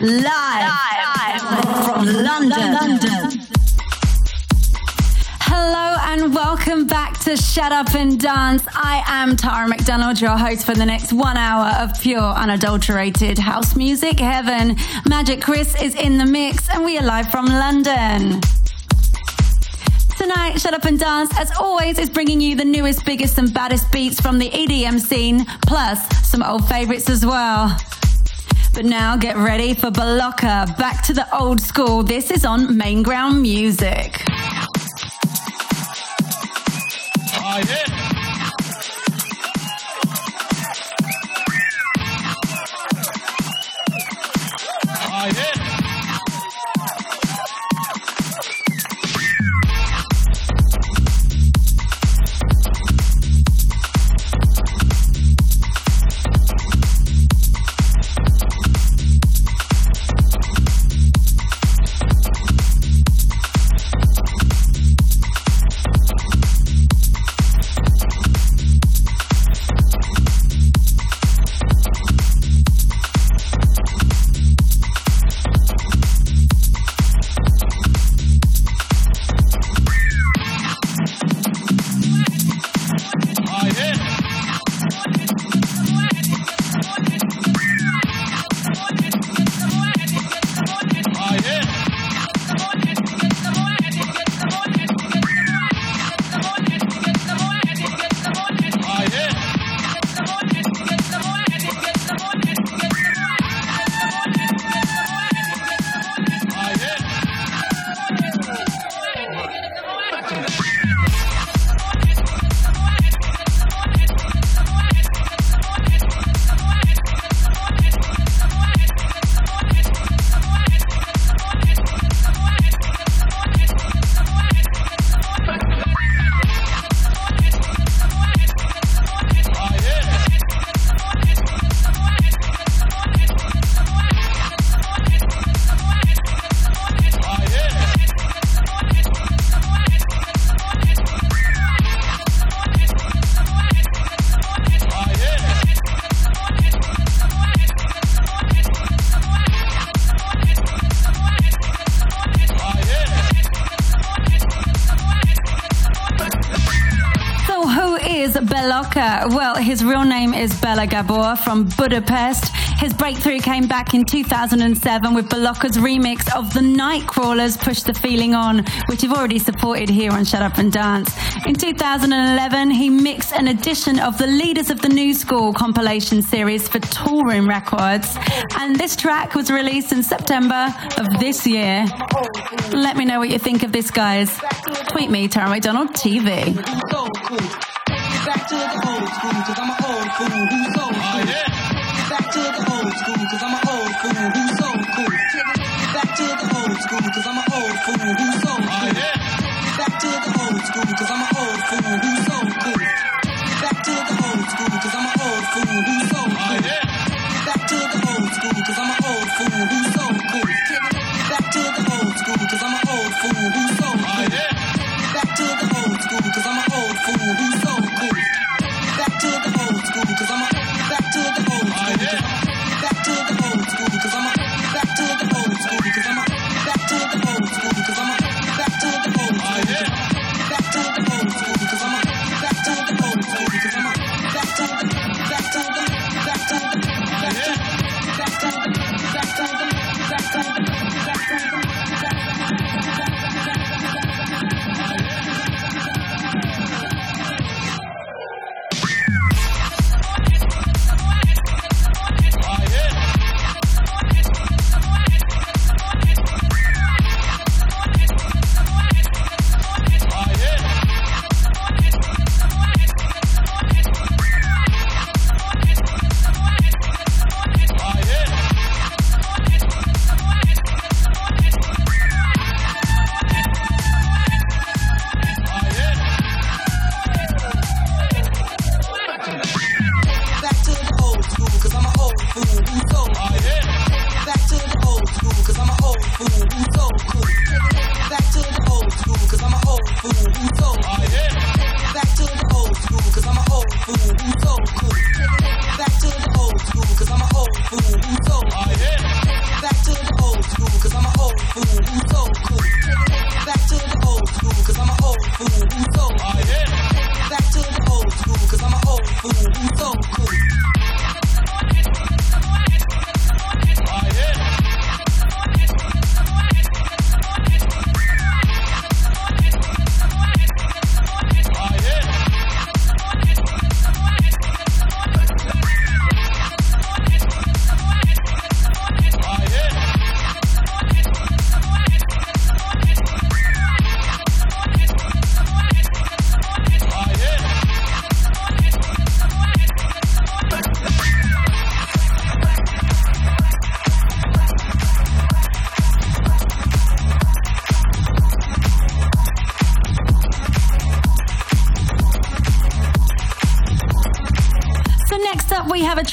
Live, Live. from London. London. Hello and welcome back to Shut Up and Dance. I am Tara McDonald, your host for the next one hour of pure, unadulterated house music heaven. Magic Chris is in the mix and we are live from London. Tonight, Shut Up and Dance, as always, is bringing you the newest, biggest, and baddest beats from the EDM scene, plus some old favorites as well. But now get ready for Beloka. Back to the old school. This is on Main Ground Music. His real name is Bela Gabor from Budapest. His breakthrough came back in 2007 with Beloka's remix of the Nightcrawlers Push the Feeling On, which you've already supported here on Shut Up and Dance. In 2011, he mixed an edition of the Leaders of the New School compilation series for Toolroom Records, and this track was released in September of this year. Let me know what you think of this, guys. Tweet me, Tara McDonald TV. Cool, cause I'm an old fool who's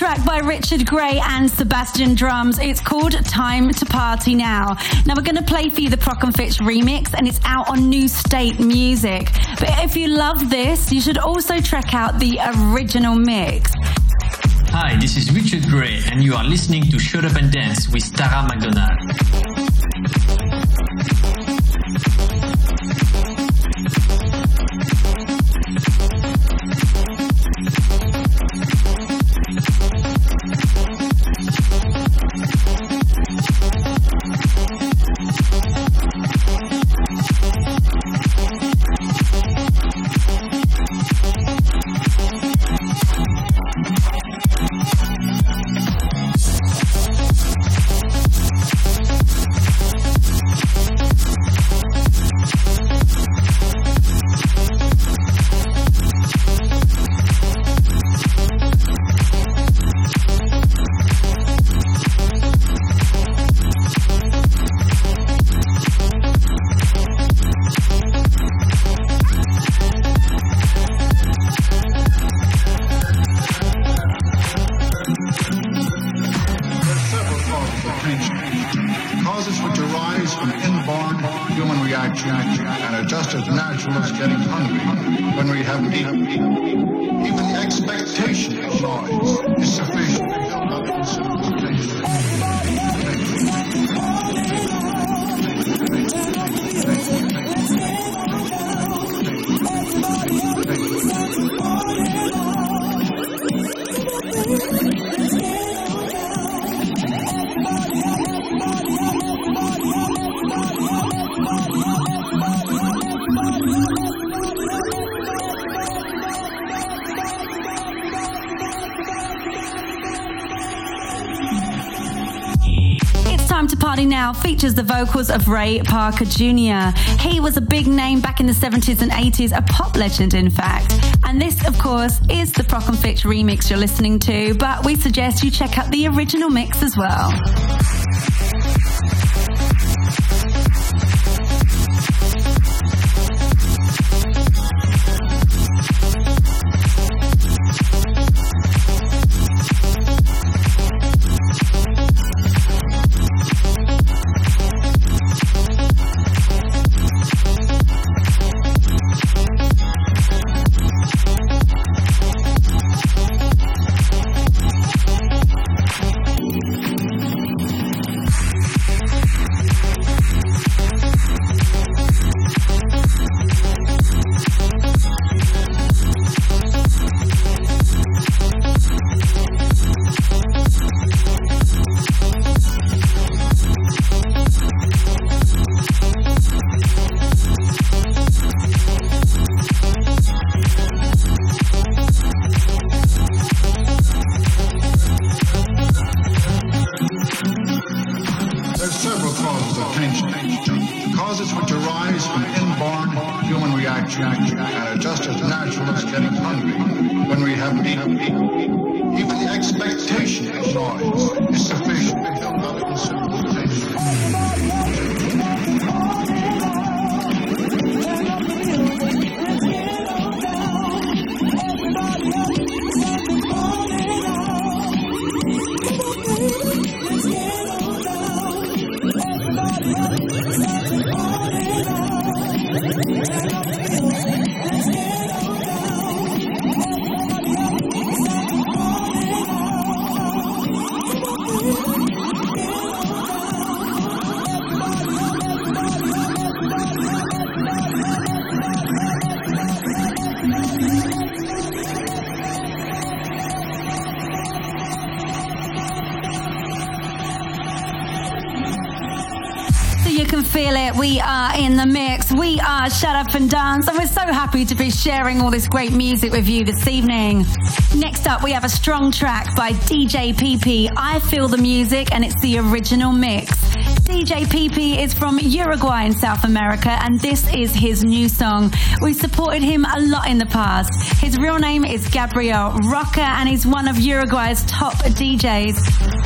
track by Richard Gray and Sebastian Drums. It's called Time to Party Now. Now we're going to play for you the Prok and Fitch remix and it's out on New State Music. But if you love this, you should also check out the original mix. Hi, this is Richard Gray, and you are listening to Shut Up and Dance with Tara McDonald. Just as natural as getting hungry when we haven't eaten. Even the expectation of noise is sufficient Now features the vocals of Ray Parker Jr. He was a big name back in the 70s and 80s, a pop legend, in fact. And this, of course, is the Prok and Fitch remix you're listening to, but we suggest you check out the original mix as well. Causes which arise from inborn human reaction and are just as natural as getting hungry when we haven't eaten. Even the expectation of noise We are in the mix. We are Shut Up and Dance. And we're so happy to be sharing all this great music with you this evening. Next up, we have a strong track by DJ PP. I Feel the Music, and it's the original mix. DJ PP is from Uruguay in South America, and this is his new song. We supported him a lot in the past. His real name is Gabriel Roca, and he's one of Uruguay's top DJs.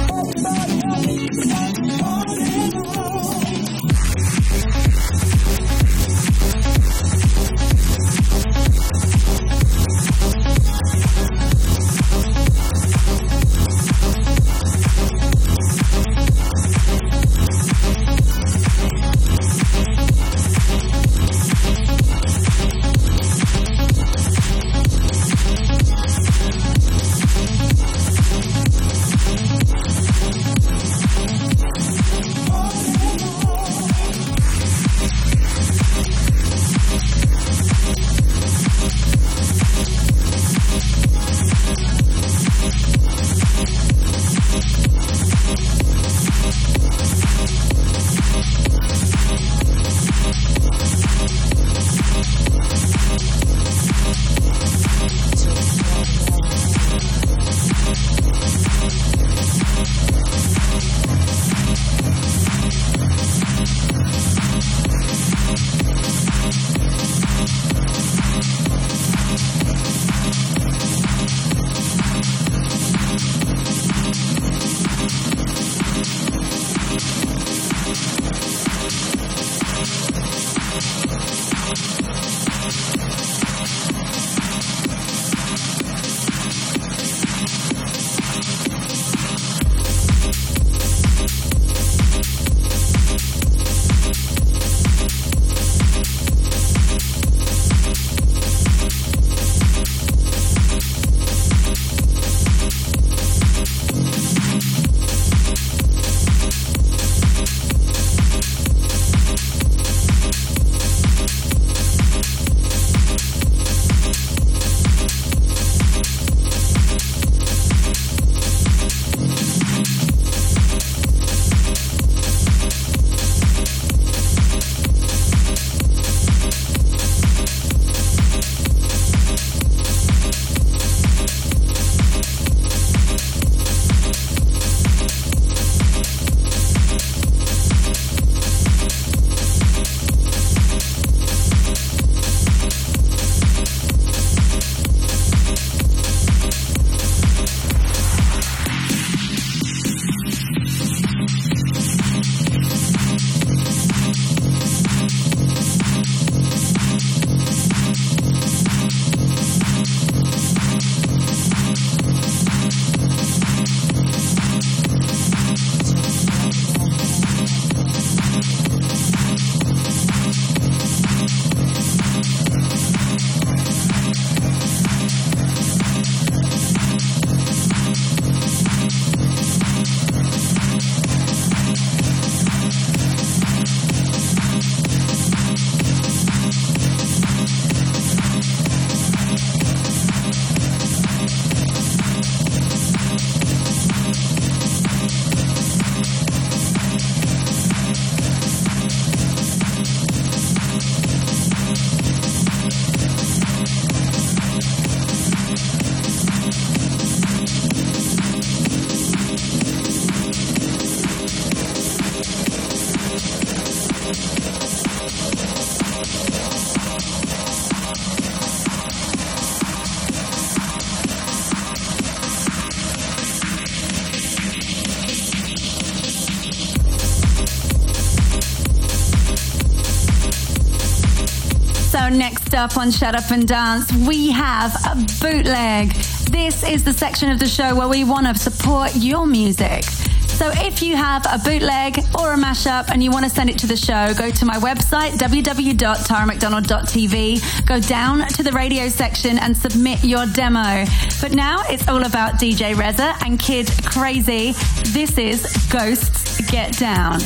Next up on Shut Up and Dance, we have a bootleg. This is the section of the show where we want to support your music. So if you have a bootleg or a mashup and you want to send it to the show, go to my website, www.taramcdonald.tv, go down to the radio section and submit your demo. But now it's all about DJ Reza and Kid Crazy. This is Ghosts Get Down.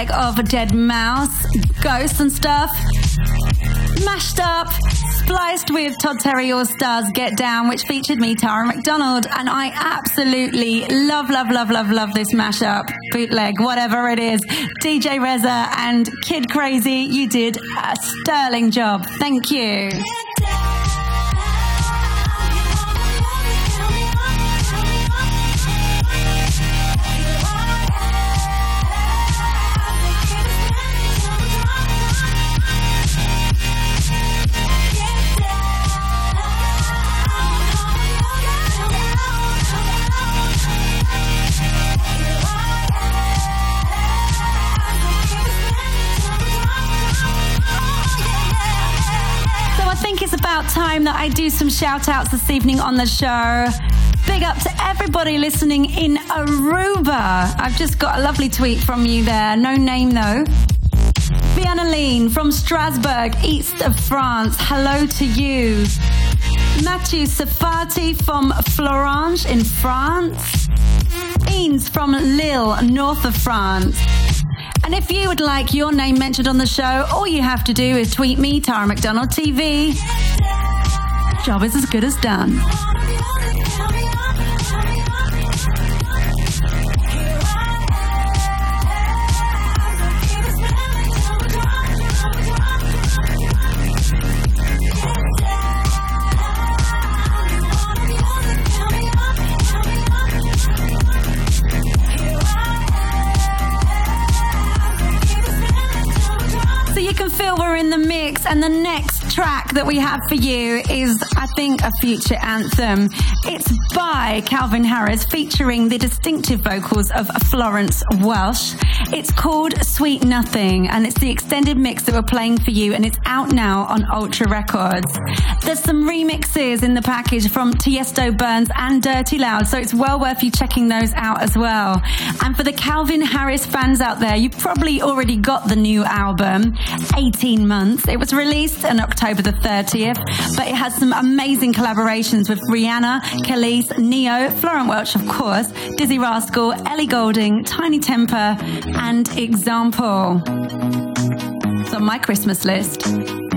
Bootleg of a deadmau5, Ghosts and stuff. Mashed up, spliced with Todd Terry All Stars Get Down, which featured me, Tara McDonald, and I absolutely love, love, love, love, love this mashup, bootleg, whatever it is. DJ Reza and Kid Crazy, you did a sterling job. Thank you. Time that I do some shout outs this evening on the show. Big up to everybody listening in Aruba. I've just got a lovely tweet from you there. No name though. Vianaline from Strasbourg, east of France. Hello to you. Matthew Safati from Florange in France. Eanes from Lille, north of France. And if you would like your name mentioned on the show, all you have to do is tweet me, Tara McDonald TV. Job is as good as done. So you can feel we're in the mix, and the next track that we have for you is, I think, a future anthem. It's by Calvin Harris, featuring the distinctive vocals of Florence Welch. It's called Sweet Nothing, and it's the extended mix that we're playing for you, and it's out now on Ultra Records. There's some remixes in the package from Tiesto Burns and Dirty Loud, so it's well worth you checking those out as well. And for the Calvin Harris fans out there, you probably already got the new album, 18 Months. It was released in October the 30th, but it has some amazing collaborations with Rihanna, Kelis, Ne-Yo, Florence Welch, of course, Dizzee Rascal, Ellie Goulding, Tinie Tempah, and Example. It's on my Christmas list.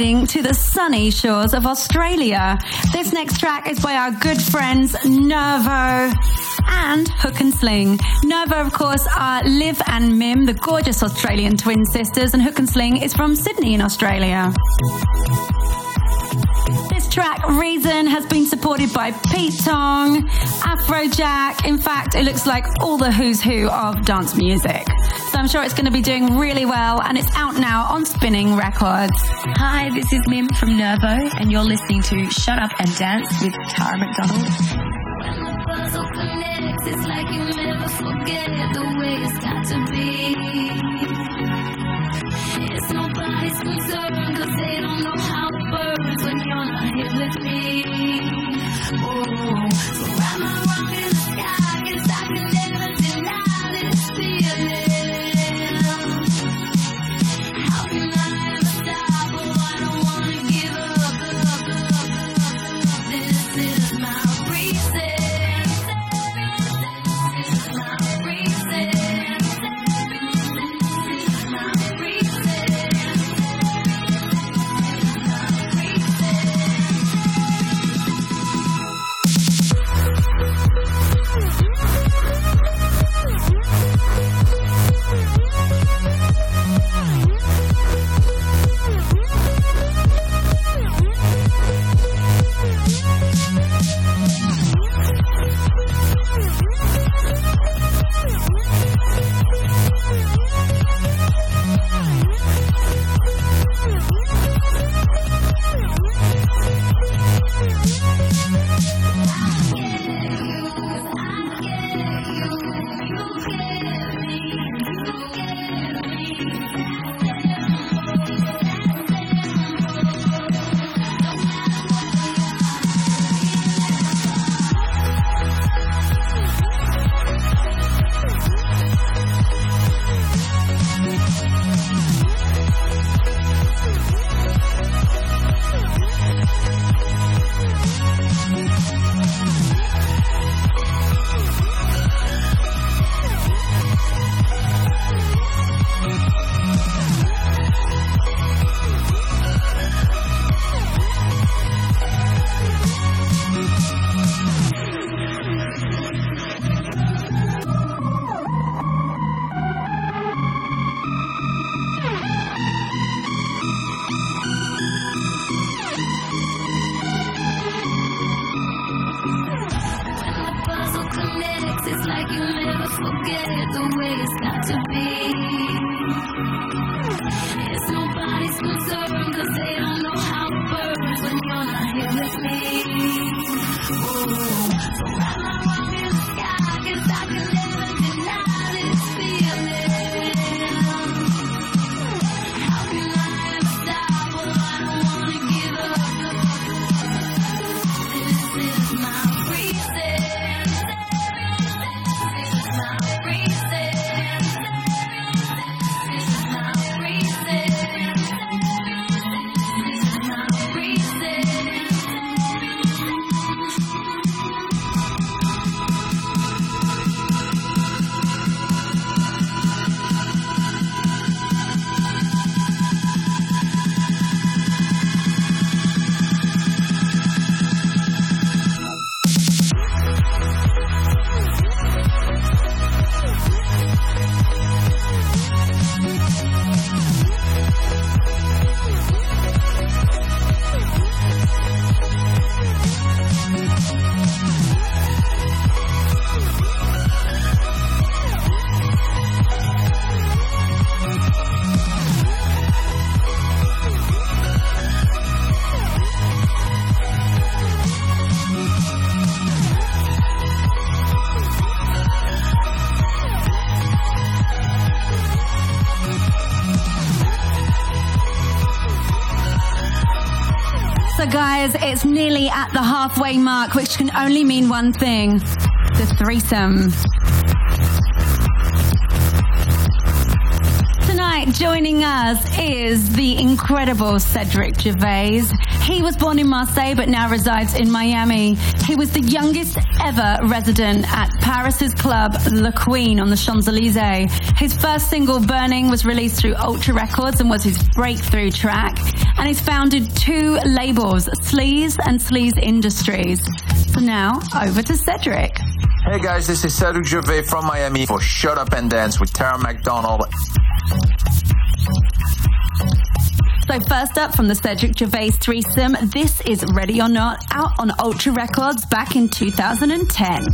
Heading to the sunny shores of Australia. This next track is by our good friends Nervo and Hook and Sling. Nervo, of course, are Liv and Mim, the gorgeous Australian twin sisters, and Hook and Sling is from Sydney in Australia. This track, Reason, has been supported by Pete Tong, Afrojack. In fact, it looks like all the who's who of dance music. So I'm sure it's going to be doing really well, and it's out now on Spinnin' Records. Hi, this is Mim from Nervo, and you're listening to Shut Up and Dance with Tara McDonald. Oh, halfway mark, which can only mean one thing the threesome. Tonight, joining us is the incredible Cedric Gervais. He was born in Marseille but now resides in Miami. He was the youngest ever resident at Paris's club Le Queen on the Champs Elysees. His first single, Burning, was released through Ultra Records and was his breakthrough track. And he's founded two labels, Sleaze and Sleaze Industries. So now, over to Cedric. Hey guys, this is Cedric Gervais from Miami for Shut Up and Dance with Tara McDonald. So first up from the Cedric Gervais threesome, this is Ready or Not, out on Ultra Records back in 2010.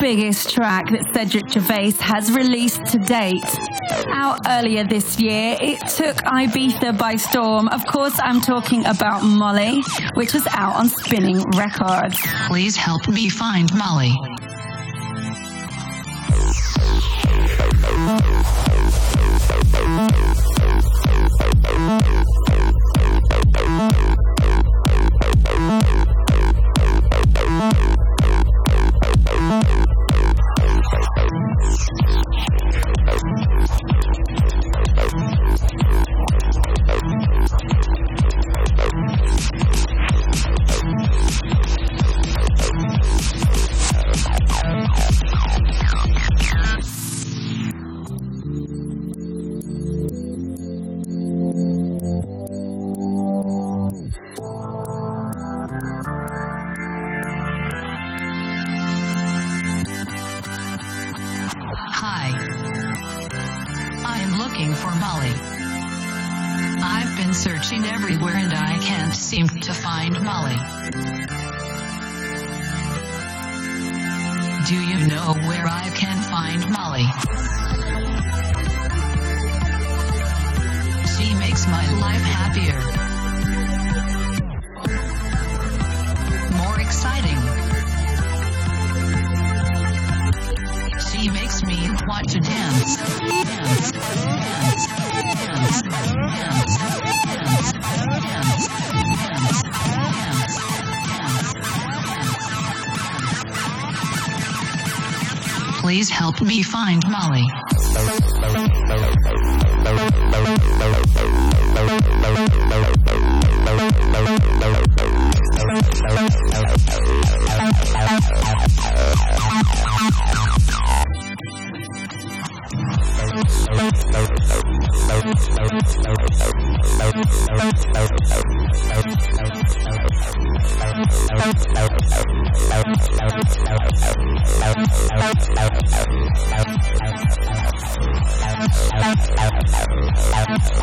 Biggest track that Cedric Gervais has released to date. Out earlier this year, it took Ibiza by storm. Of course, I'm talking about Molly, which was out on Spinnin' Records. Please help me find Molly. Everywhere and I can't seem to find Molly. Do you know where I can find Molly? She makes my life happier. Help me find Molly. Yeah.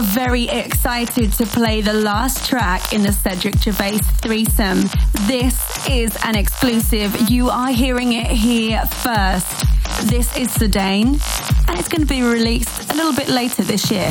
We're very excited to play the last track in the Cedric Gervais threesome. This is an exclusive. You are hearing it here first. This is Sedane, and it's going to be released a little bit later this year.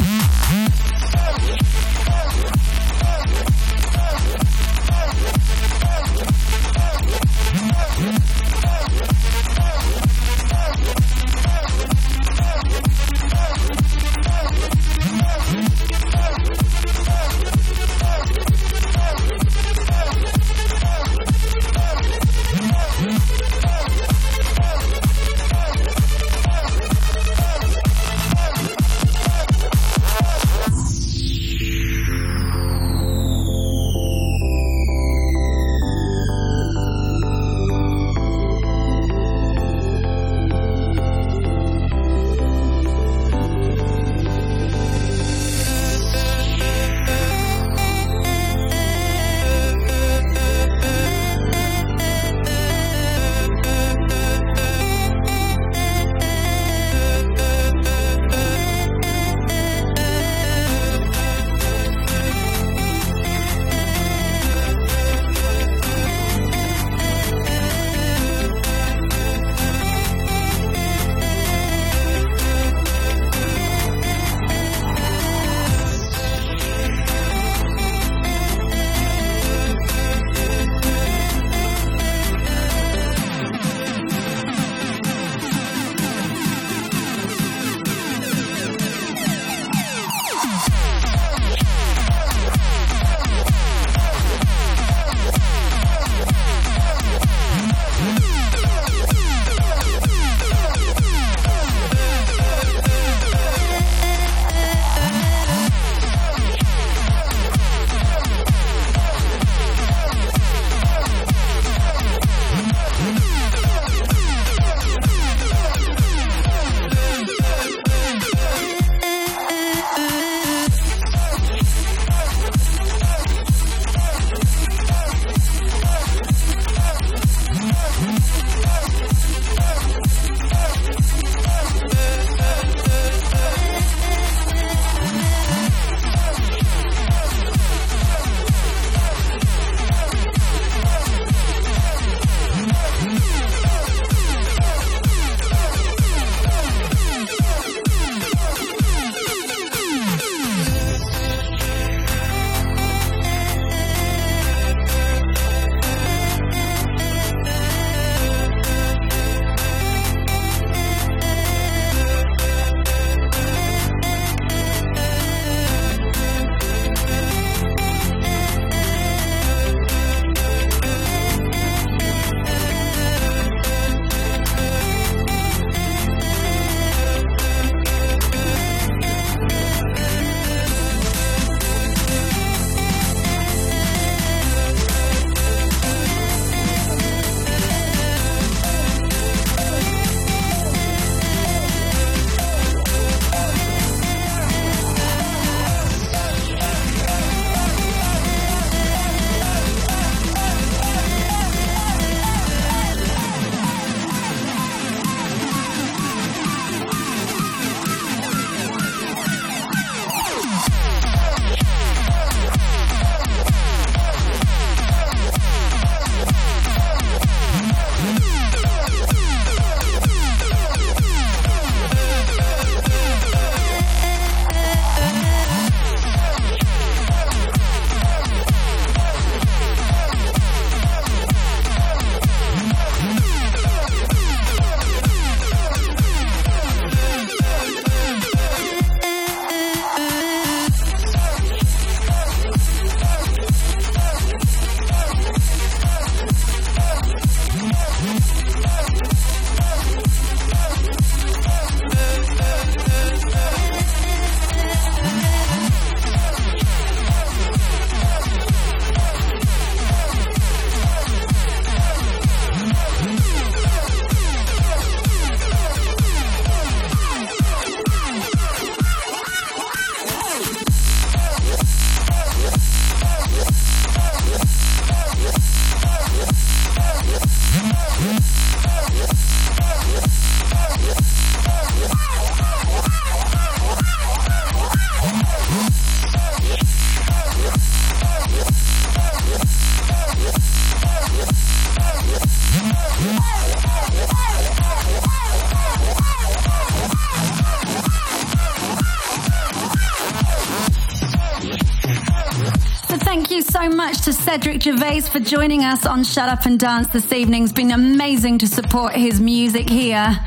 Cedric Gervais for joining us on Shut Up and Dance this evening. It's been amazing to support his music here.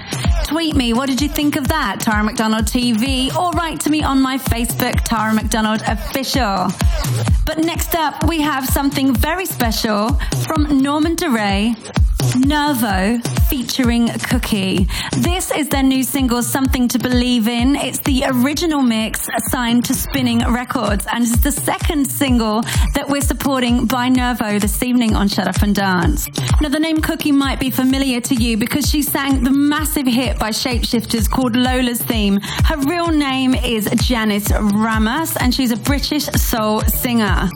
Tweet me, what did you think of that? Tara McDonald TV, or write to me on my Facebook, Tara McDonald Official. But next up, we have something very special from Norman Doray, Nervo featuring Cookie. This is their new single, Something to Believe in. It's the original mix signed to Spinnin' Records, and it's the second single that we're supporting by Nervo this evening on Shut Up and Dance. Now, the name Cookie might be familiar to you because she sang the massive hit by Shapeshifters called Lola's Theme. Her real name is Janice Ramos, and she's a British soul singer.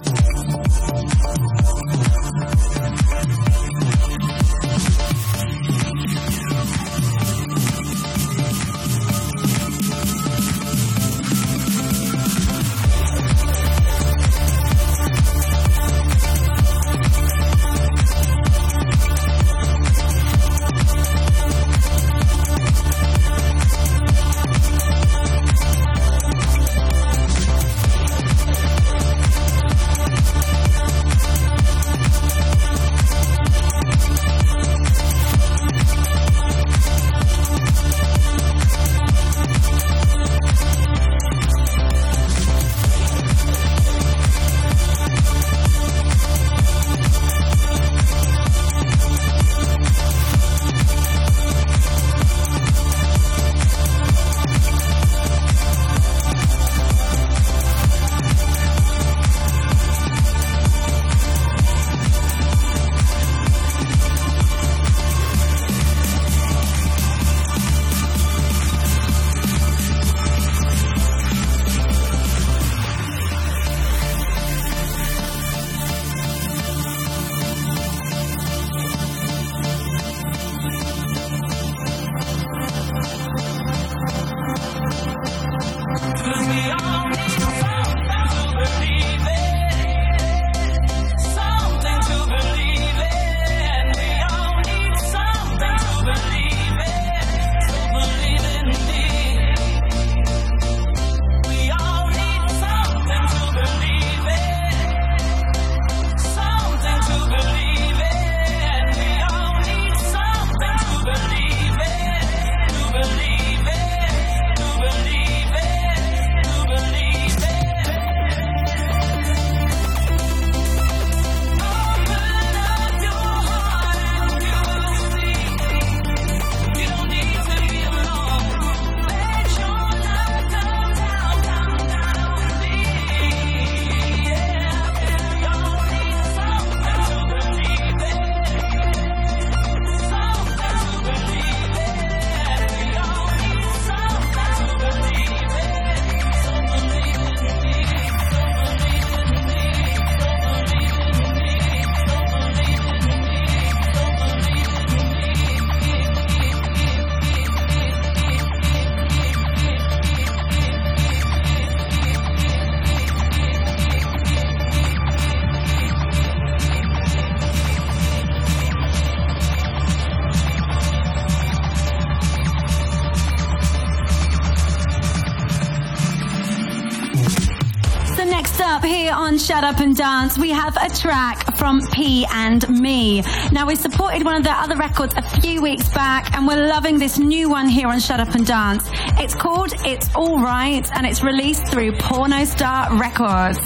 Shut Up and Dance, we have a track from P and Me. Now, we supported one of their other records a few weeks back, and we're loving this new one here on Shut Up and Dance. It's called It's All Right, and it's released through Porno Star Records.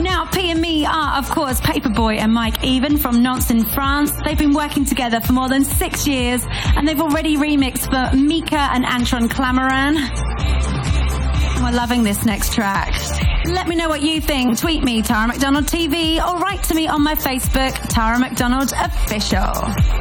Now, P and Me are, of course, Paperboy and Mike Even from Nantes in France. They've been working together for more than six years, and they've already remixed for Mika and Antoine Clamaran. We're loving this next track. Let me know what you think. Tweet me, Tara McDonald TV, or write to me on my Facebook, Tara McDonald Official.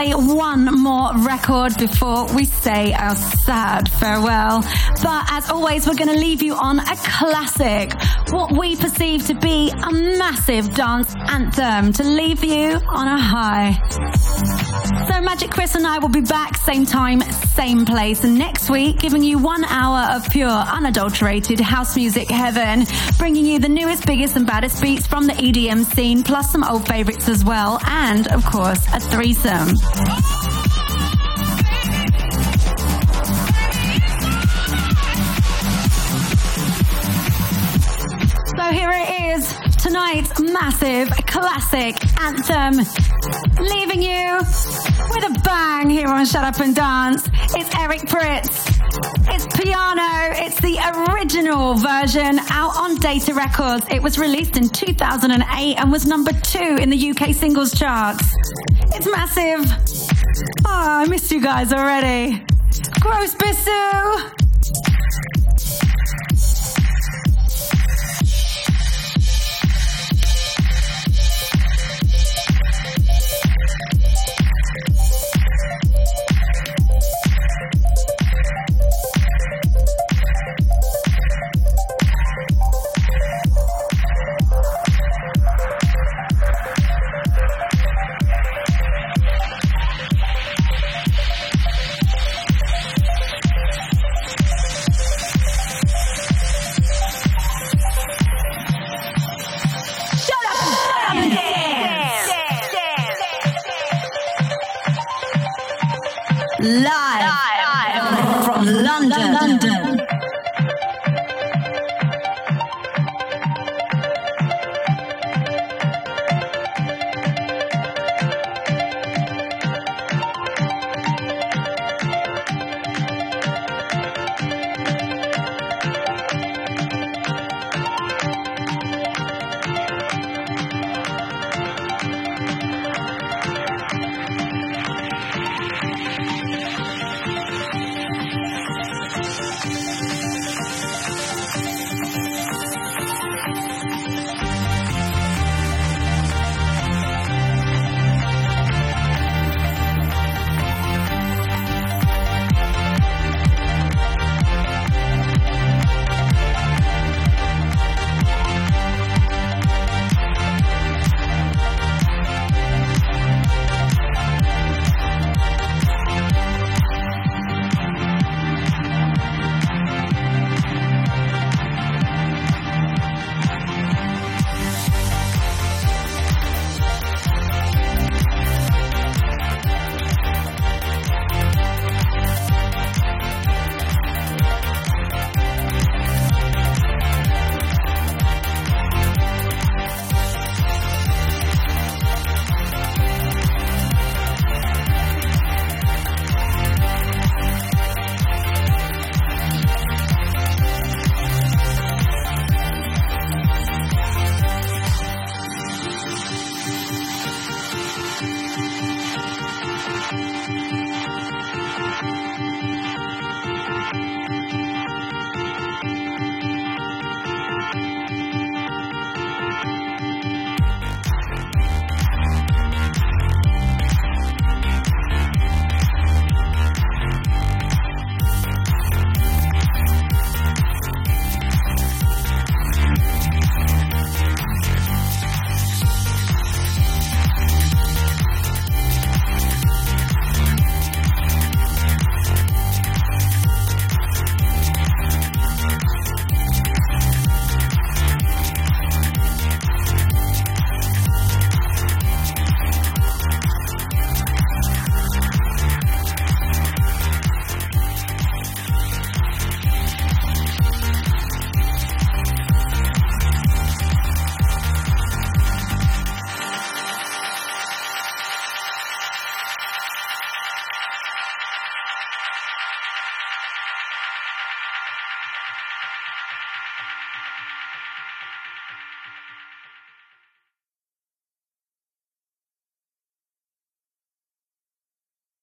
Play one more record before we say our sad farewell. But as always, we're going to leave you on a classic, what we perceive to be a massive dance anthem to leave you on a high. Magic Chris and I will be back same time, same place next week, giving you one hour of pure, unadulterated house music heaven, bringing you the newest, biggest, and baddest beats from the EDM scene, plus some old favorites as well, and of course, a threesome. So here it is, tonight's massive classic anthem, leaving you with a bang here on Shut Up and Dance. It's Eric Prydz. It's Pjanoo. It's the original version out on Data Records. It was released in 2008 and was number two in the UK singles charts. It's massive. Oh, I missed you guys already. Gross Bissou.